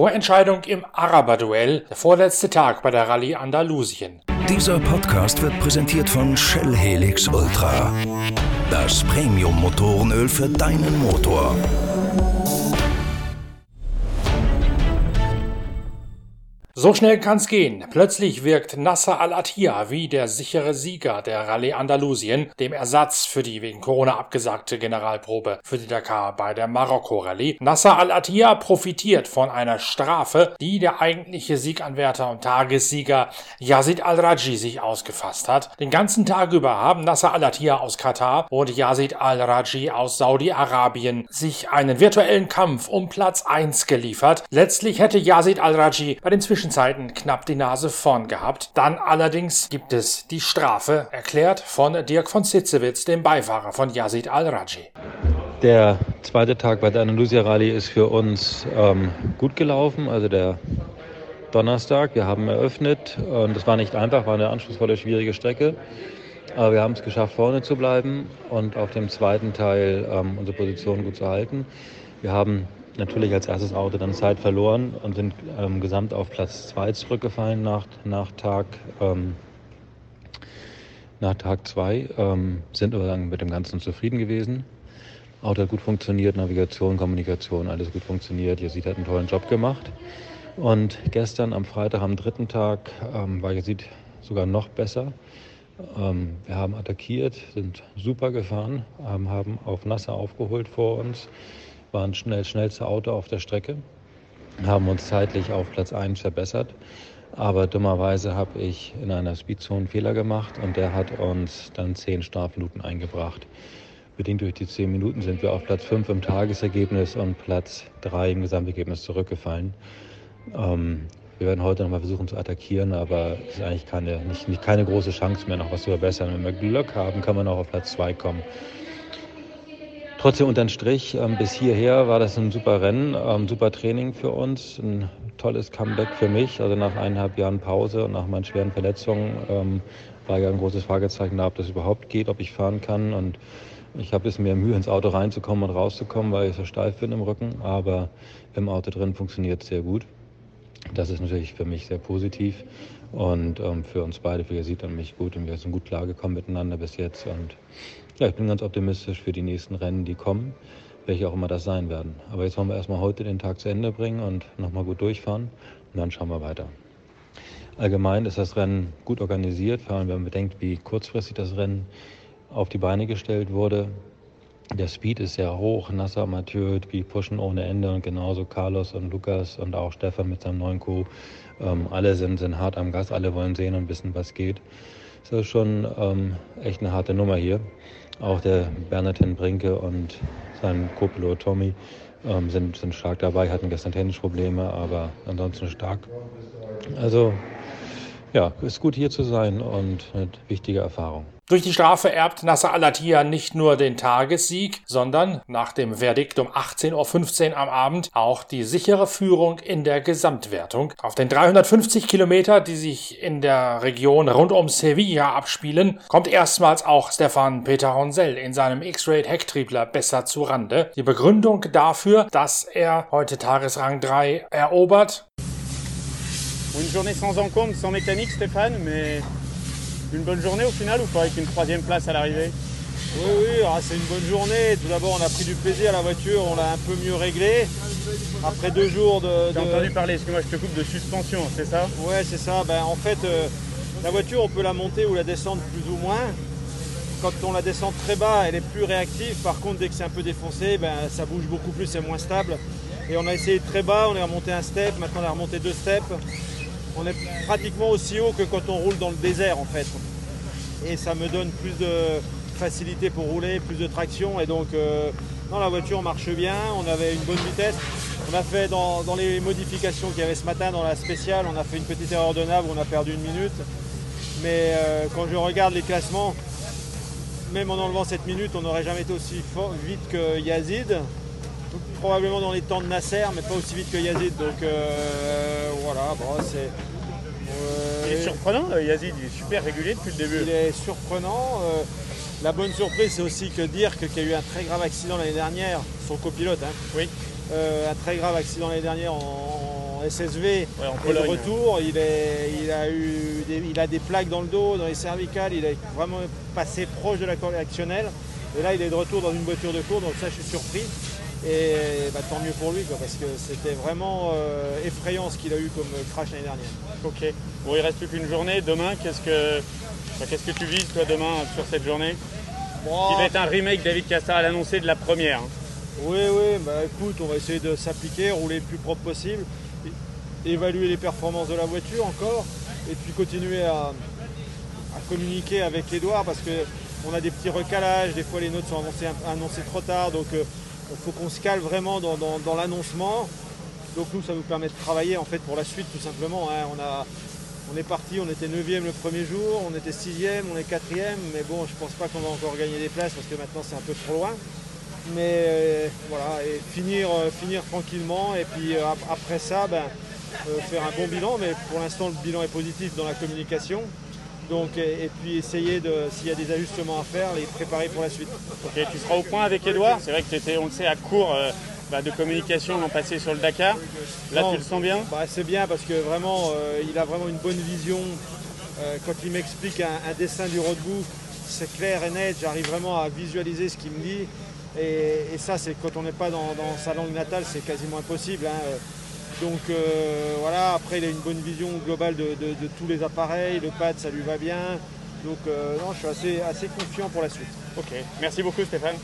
Vorentscheidung im Araber-Duell, der vorletzte Tag bei der Rallye Andalusien. Dieser Podcast wird präsentiert von Shell Helix Ultra. Das Premium-Motorenöl für deinen Motor. So schnell kann's gehen. Plötzlich wirkt Nasser Al-Attiyah wie der sichere Sieger der Rallye Andalusien, dem Ersatz für die wegen Corona abgesagte Generalprobe für die Dakar bei der Marokko-Rallye. Nasser Al-Attiyah profitiert von einer Strafe, die der eigentliche Sieganwärter und Tagessieger Yazid Al-Raji sich ausgefasst hat. Den ganzen Tag über haben Nasser Al-Attiyah aus Katar und Yazid Al-Raji aus Saudi-Arabien sich einen virtuellen Kampf um Platz 1 geliefert. Letztlich hätte Yazid Al-Raji bei den Zwischenzeiten knapp die Nase vorn gehabt. Dann allerdings gibt es die Strafe, erklärt von Dirk von Sitzewitz, dem Beifahrer von Yazid Al-Raji. Der zweite Tag bei der Andalusia Rallye ist für uns ähm, gut gelaufen, also der Donnerstag. Wir haben eröffnet und es war nicht einfach, war eine anspruchsvolle, schwierige Strecke. Aber wir haben es geschafft, vorne zu bleiben und auf dem zweiten Teil ähm, unsere Position gut zu halten. Wir haben natürlich als erstes Auto dann Zeit verloren und sind ähm, gesamt auf Platz 2 zurückgefallen nach, nach Tag ähm, nach Tag 2, ähm, sind aber dann mit dem Ganzen zufrieden gewesen. Auto hat gut funktioniert, Navigation, Kommunikation, alles gut funktioniert. Yazid hat einen tollen Job gemacht. Und gestern am Freitag, am dritten Tag, ähm, war Yazid sogar noch besser. Ähm, wir haben attackiert, sind super gefahren, ähm, haben auf Nasser aufgeholt vor uns, waren schnell schnellste Auto auf der Strecke, haben uns zeitlich auf Platz 1 verbessert. Aber dummerweise habe ich in einer Speedzone einen Fehler gemacht und der hat uns dann 10 Strafminuten eingebracht. Bedingt durch die 10 Minuten sind wir auf Platz 5 im Tagesergebnis und Platz 3 im Gesamtergebnis zurückgefallen. Ähm, wir werden heute nochmal versuchen zu attackieren, aber es ist eigentlich keine, nicht, nicht keine große Chance mehr, noch was zu verbessern. Wenn wir Glück haben, kann man auch auf Platz 2 kommen. Trotzdem unterm Strich, ähm, bis hierher war das ein super Rennen, ähm, super Training für uns, ein tolles Comeback für mich. Also nach eineinhalb Jahren Pause und nach meinen schweren Verletzungen ähm, war ja ein großes Fragezeichen da, ob das überhaupt geht, ob ich fahren kann. Und ich habe es mir Mühe, ins Auto reinzukommen und rauszukommen, weil ich so steif bin im Rücken. Aber im Auto drin funktioniert es sehr gut. Das ist natürlich für mich sehr positiv und ähm, für uns beide, für Yazid und mich gut. Und wir sind gut klargekommen miteinander bis jetzt. Und ja, ich bin ganz optimistisch für die nächsten Rennen, die kommen, welche auch immer das sein werden. Aber jetzt wollen wir erstmal heute den Tag zu Ende bringen und nochmal gut durchfahren und dann schauen wir weiter. Allgemein ist das Rennen gut organisiert, vor allem wenn man bedenkt, wie kurzfristig das Rennen auf die Beine gestellt wurde. Der Speed ist sehr hoch, Nasser, Mathieu, die pushen ohne Ende und genauso Carlos und Lukas und auch Stefan mit seinem neuen Co. Ähm, alle sind, sind hart am Gas, alle wollen sehen und wissen, was geht. Das ist schon ähm, echt eine harte Nummer hier. Auch der Bernardin Brinke und sein Co-Pilot Tommy ähm, sind, sind stark dabei, hatten gestern Tennisprobleme, aber ansonsten stark. Also ja, ist gut hier zu sein und eine wichtige Erfahrung. Durch die Strafe erbt Nasser Al-Attiyah nicht nur den Tagessieg, sondern nach dem Verdikt um 18.15 Uhr am Abend auch die sichere Führung in der Gesamtwertung. Auf den 350 Kilometer, die sich in der Region rund um Sevilla abspielen, kommt erstmals auch Stefan Peter Honsel in seinem X-Raid Hecktriebler besser zu Rande. Die Begründung dafür, dass er heute Tagesrang 3 erobert, Une journée sans encombre, sans mécanique, Stéphane, mais une bonne journée au final ou pas avec une troisième place à l'arrivée? Oui, oui, ah, c'est une bonne journée. Tout d'abord, on a pris du plaisir à la voiture, on l'a un peu mieux réglée. Après deux jours de. De- entendu parler, excuse-moi, je te coupe de suspension, c'est ça? Ouais, c'est ça. Ben, en fait, euh, la voiture, on peut la monter ou la descendre plus ou moins. Quand on la descend très bas, elle est plus réactive. Par contre, dès que c'est un peu défoncé, ben, ça bouge beaucoup plus, c'est moins stable. Et on a essayé très bas, on est remonté un step, maintenant on a remonté deux steps. On est pratiquement aussi haut que quand on roule dans le désert en fait. Et ça me donne plus de facilité pour rouler, plus de traction. Et donc, euh, la voiture marche bien, on avait une bonne vitesse. On a fait dans, les modifications qu'il y avait ce matin dans la spéciale, on a fait une petite erreur de nav où on a perdu une minute. Mais euh, quand je regarde les classements, même en enlevant cette minute, on n'aurait jamais été aussi vite que Yazid. Probablement dans les temps de Nasser, mais pas aussi vite que Yazid. Donc euh, voilà, bon, c'est. euh, Il est surprenant, euh, Yazid, il est super régulier depuis le début. il est surprenant. Euh, la bonne surprise, c'est aussi que Dirk, qui a eu un très grave accident l'année dernière, son copilote, hein, Oui. un très grave accident l'année dernière en, en SSV. Ouais, en Et Pologne. retour, il, est, il, a eu des, il a des plaques dans le dos, dans les cervicales, il est vraiment passé proche de la corde actionnelle. Et là, il est de retour dans une voiture de cours, donc ça, je suis surpris. Et bah, tant mieux pour lui, quoi, parce que c'était vraiment euh, effrayant ce qu'il a eu comme crash l'année dernière. Ok. Bon, il reste plus qu'une journée. Demain, qu'est-ce que, enfin, qu'est-ce que tu vises toi demain sur cette journée? Bon, Qui va être un remake David Cassar l'annoncé de la première. hein. Oui, oui, bah écoute, on va essayer de s'appliquer, rouler le plus propre possible, évaluer les performances de la voiture encore, et puis continuer à, à communiquer avec Edouard parce que on a des petits recalages, des fois les notes sont annoncées, annoncées trop tard, donc euh, il faut qu'on se cale vraiment dans, l'annoncement. Donc nous, ça nous permet de travailler en fait pour la suite tout simplement. hein. On, est parti, on était 9e le premier jour, on était 6e, on est 4e, mais bon, je pense pas qu'on va encore gagner des places parce que maintenant c'est un peu trop loin. Mais euh, voilà, et finir, euh, finir tranquillement et puis euh, ap- après ça, ben, faire un bon bilan. Mais pour l'instant, le bilan est positif dans la communication. Donc, et, et puis essayer de, s'il y a des ajustements à faire, les préparer pour la suite. Ok, tu seras au point avec Edouard. C'est vrai que tu étais, on le sait, à court euh, bah, de communication l'an passé sur le Dakar. Là, Non. tu le sens bien Bah, c'est bien parce que vraiment, euh, il a vraiment une bonne vision. Euh, quand il m'explique un, un dessin du roadbook, c'est clair et net. J'arrive vraiment à visualiser ce qu'il me dit. Et, et ça, c'est quand on n'est pas dans, dans sa langue natale, c'est quasiment impossible. hein. Donc euh, voilà, après, il a une bonne vision globale de tous les appareils. Le pad, ça lui va bien. Donc euh, non, je suis assez, assez confiant pour la suite. Ok. Merci beaucoup, Stéphane.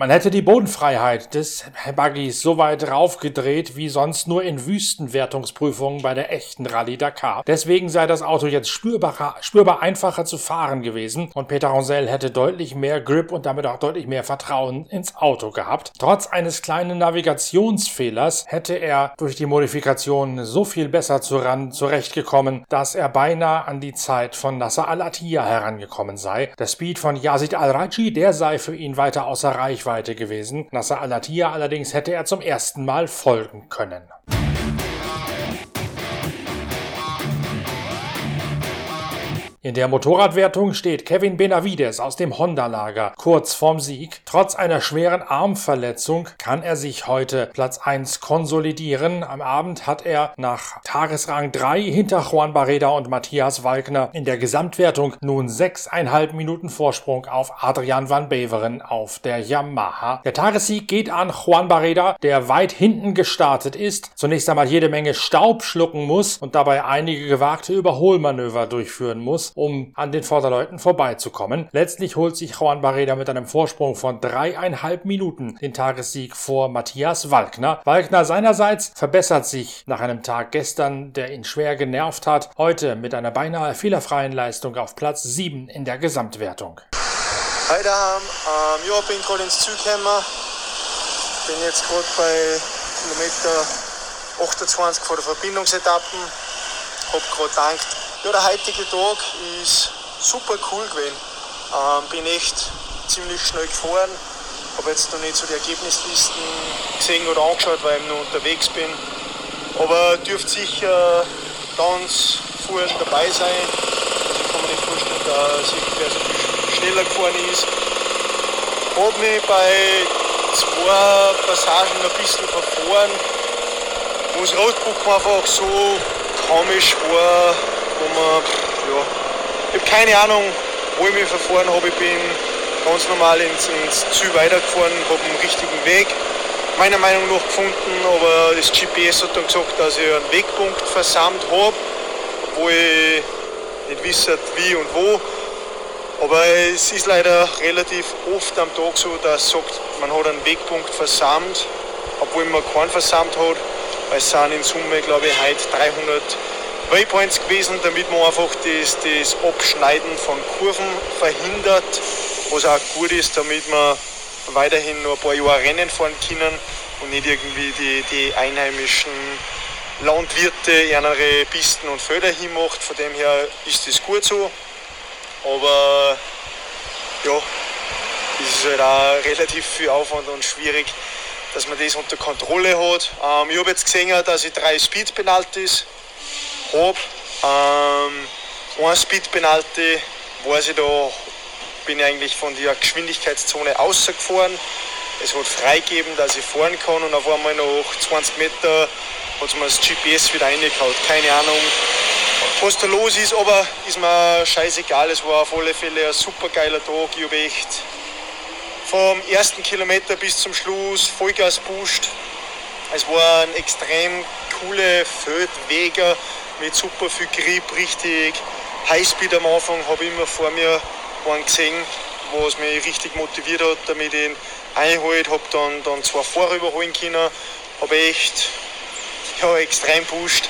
Man hätte die Bodenfreiheit des Buggys so weit raufgedreht wie sonst nur in Wüstenwertungsprüfungen bei der echten Rallye Dakar. Deswegen sei das Auto jetzt spürbar einfacher zu fahren gewesen und Peter Ronsell hätte deutlich mehr Grip und damit auch deutlich mehr Vertrauen ins Auto gehabt. Trotz eines kleinen Navigationsfehlers hätte er durch die Modifikation so viel besser zurechtgekommen, dass er beinahe an die Zeit von Nasser Al-Attiyah herangekommen sei. Der Speed von Yazid Al-Raji, der sei für ihn weiter außer Reichweite gewesen. Nasser Al-Attiyah allerdings hätte er zum ersten Mal folgen können. In der Motorradwertung steht Kevin Benavides aus dem Honda-Lager kurz vorm Sieg. Trotz einer schweren Armverletzung kann er sich heute Platz 1 konsolidieren. Am Abend hat er nach Tagesrang 3 hinter Juan Barreda und Matthias Walkner in der Gesamtwertung nun 6,5 Minuten Vorsprung auf Adrian van Beveren auf der Yamaha. Der Tagessieg geht an Juan Barreda, der weit hinten gestartet ist, zunächst einmal jede Menge Staub schlucken muss und dabei einige gewagte Überholmanöver durchführen muss, um an den Vorderleuten vorbeizukommen. Letztlich holt sich Juan Barreda mit einem Vorsprung von dreieinhalb Minuten den Tagessieg vor Matthias Walkner. Walkner seinerseits verbessert sich nach einem Tag gestern, der ihn schwer genervt hat, heute mit einer beinahe fehlerfreien Leistung auf Platz 7 in der Gesamtwertung. Hi daheim, ähm, gerade ins gekommen. Bin jetzt gerade bei Kilometer 28 vor der Verbindungsetappen. Hab gerade gedacht, ja, der heutige Tag ist super cool gewesen. Ähm, bin echt ziemlich schnell gefahren. Habe jetzt noch nicht so die Ergebnislisten gesehen oder angeschaut, weil ich noch unterwegs bin. Aber dürfte sicher ganz vorne dabei sein. Also ich kann mir nicht vorstellen, dass irgendwer so viel schneller gefahren ist. Hab mich bei zwei Passagen ein bisschen verfahren, wo das Roadbook einfach so komisch war, man, ja, ich habe keine Ahnung, wo ich mich verfahren habe. Ich bin ganz normal ins, ins Ziel weitergefahren, habe einen richtigen Weg meiner Meinung nach gefunden, aber das GPS hat dann gesagt, dass ich einen Wegpunkt versammelt habe, obwohl ich nicht wisse wie und wo. Aber es ist leider relativ oft am Tag so, dass sagt, man hat einen Wegpunkt versammelt, obwohl man keinen versammelt hat. Es sind in Summe, glaube ich, heute 300 Waypoints gewesen, damit man einfach das, das Abschneiden von Kurven verhindert, was auch gut ist, damit man weiterhin noch ein paar Jahre Rennen fahren können und nicht irgendwie die, die einheimischen Landwirte ihre Pisten und Felder hinmacht. Von dem her ist das gut so. Aber ja, es ist halt auch relativ viel Aufwand und schwierig, dass man das unter Kontrolle hat. Ähm, ich habe jetzt gesehen, dass ich drei Speed-Penalties habe. Ähm, ein Speed-Penalty weiß ich da bin ich eigentlich von der Geschwindigkeitszone ausgefahren. es hat freigegeben, dass ich fahren kann und auf einmal nach 20 Meter hat mir das GPS wieder reingehauen. Keine Ahnung, was da los ist, aber ist mir scheißegal. Es war auf alle Fälle ein super geiler Tag. Ich habe echt vom ersten Kilometer bis zum Schluss Vollgas pusht. Es waren extrem coole Feldwege mit super viel Grip, richtig Highspeed am Anfang habe ich immer vor mir einen gesehen, was mich richtig motiviert hat, damit ich ihn einholt, habe dann, dann zwei überholen können, habe echt ja, extrem pusht,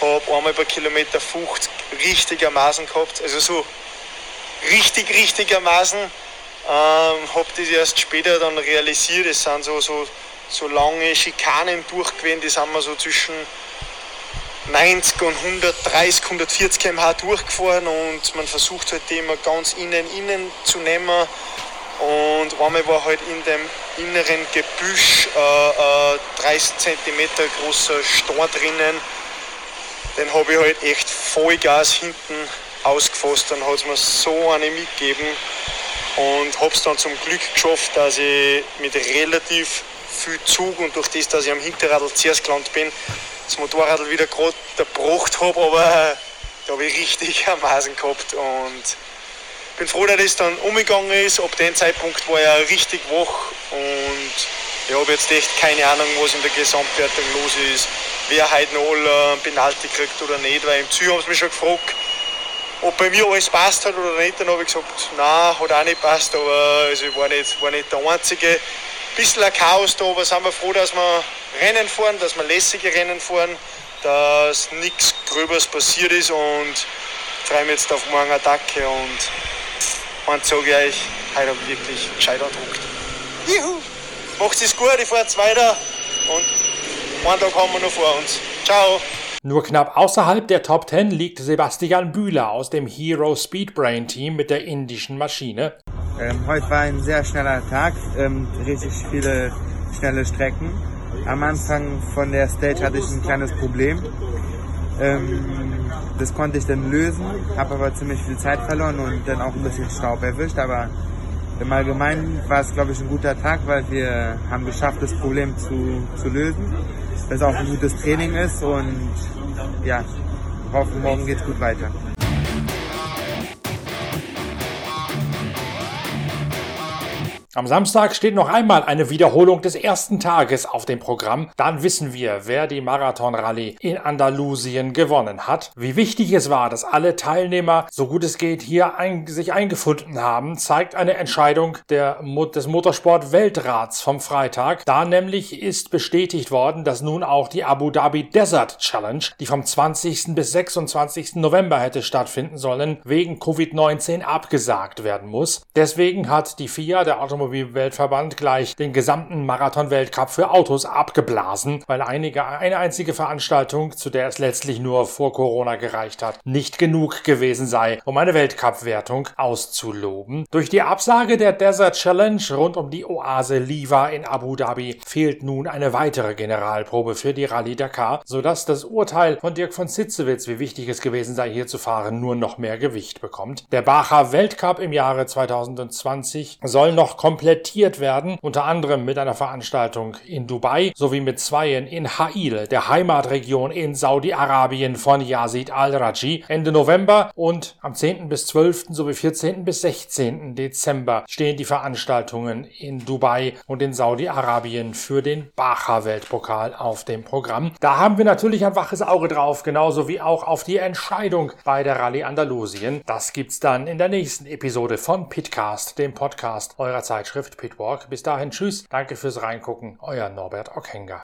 habe einmal bei Kilometer 50 richtig am Maßen gehabt, also so richtig, richtig am Maßen. Ähm, habe das erst später dann realisiert, es sind so, so, so lange Schikanen durchgewesen, die sind wir so zwischen 90 und 130, 140 km/h durchgefahren und man versucht halt die immer ganz innen, innen zu nehmen. Und einmal war halt in dem inneren Gebüsch äh, äh, 30 cm großer Stein drinnen. Den habe ich halt echt Vollgas hinten ausgefasst. Dann hat es mir so eine mitgegeben und habe es dann zum Glück geschafft, dass ich mit relativ viel Zug und durch das, dass ich am Hinterradl zuerst gelandet bin, das Motorrad wieder gerade erbracht habe, aber äh, da habe ich richtig am Masen gehabt und bin froh, dass das dann umgegangen ist. Ab dem Zeitpunkt war er richtig wach und ich habe jetzt echt keine Ahnung, was in der Gesamtwertung los ist, wer heute noch alle einen Penalty kriegt oder nicht, weil im Ziel haben sie mich schon gefragt, ob bei mir alles passt hat oder nicht. Dann habe ich gesagt, nein, hat auch nicht passt, aber also ich war nicht, war nicht der Einzige. Bisschen ein Chaos da, aber sind wir froh, dass wir Rennen fahren, dass wir lässige Rennen fahren, dass nichts Gröbers passiert ist und freue mich jetzt auf morgen Attacke und man sage euch, heute habe ich wirklich gescheit andruckt. Juhu! Macht es gut, ich fahre jetzt weiter und einen Tag haben wir noch vor uns. Ciao! Nur knapp außerhalb der Top 10 liegt Sebastian Bühler aus dem Hero Speedbrain Team mit der indischen Maschine. Ähm, heute war ein sehr schneller Tag, ähm, richtig viele schnelle Strecken. Am Anfang von der Stage hatte ich ein kleines Problem. Ähm, das konnte ich dann lösen, habe aber ziemlich viel Zeit verloren und dann auch ein bisschen Staub erwischt. Aber im Allgemeinen war es, glaube ich, ein guter Tag, weil wir haben geschafft, das Problem zu, zu lösen. Das auch ein gutes Training ist und ja, hoffen, morgen geht es gut weiter. Am Samstag steht noch einmal eine Wiederholung des ersten Tages auf dem Programm. Dann wissen wir, wer die Marathon-Rallye in Andalusien gewonnen hat. Wie wichtig es war, dass alle Teilnehmer, so gut es geht, hier ein, sich eingefunden haben, zeigt eine Entscheidung der, des Motorsport-Weltrats vom Freitag. Da nämlich ist bestätigt worden, dass nun auch die Abu Dhabi Desert Challenge, die vom 20. bis 26. November hätte stattfinden sollen, wegen Covid-19 abgesagt werden muss. Deswegen hat die FIA, der Automobil Automobilweltverband gleich den gesamten Marathon-Weltcup für Autos abgeblasen, weil einige, eine einzige Veranstaltung, zu der es letztlich nur vor Corona gereicht hat, nicht genug gewesen sei, um eine Weltcup-Wertung auszuloben. Durch die Absage der Desert Challenge rund um die Oase Liva in Abu Dhabi fehlt nun eine weitere Generalprobe für die Rallye Dakar, sodass das Urteil von Dirk von Sitzewitz, wie wichtig es gewesen sei, hier zu fahren, nur noch mehr Gewicht bekommt. Der Bacher Weltcup im Jahre 2020 soll noch komplett komplettiert werden, unter anderem mit einer Veranstaltung in Dubai sowie mit zweien in Ha'il, der Heimatregion in Saudi-Arabien von Yazid al-Raji, Ende November und am 10. bis 12. sowie 14. bis 16. Dezember stehen die Veranstaltungen in Dubai und in Saudi-Arabien für den Bacha-Weltpokal auf dem Programm. Da haben wir natürlich ein waches Auge drauf, genauso wie auch auf die Entscheidung bei der Rallye Andalusien. Das gibt's dann in der nächsten Episode von Pitcast, dem Podcast eurer Zeit Zeitschrift Pitwalk. Bis dahin, tschüss, danke fürs Reingucken, euer Norbert Ockenger.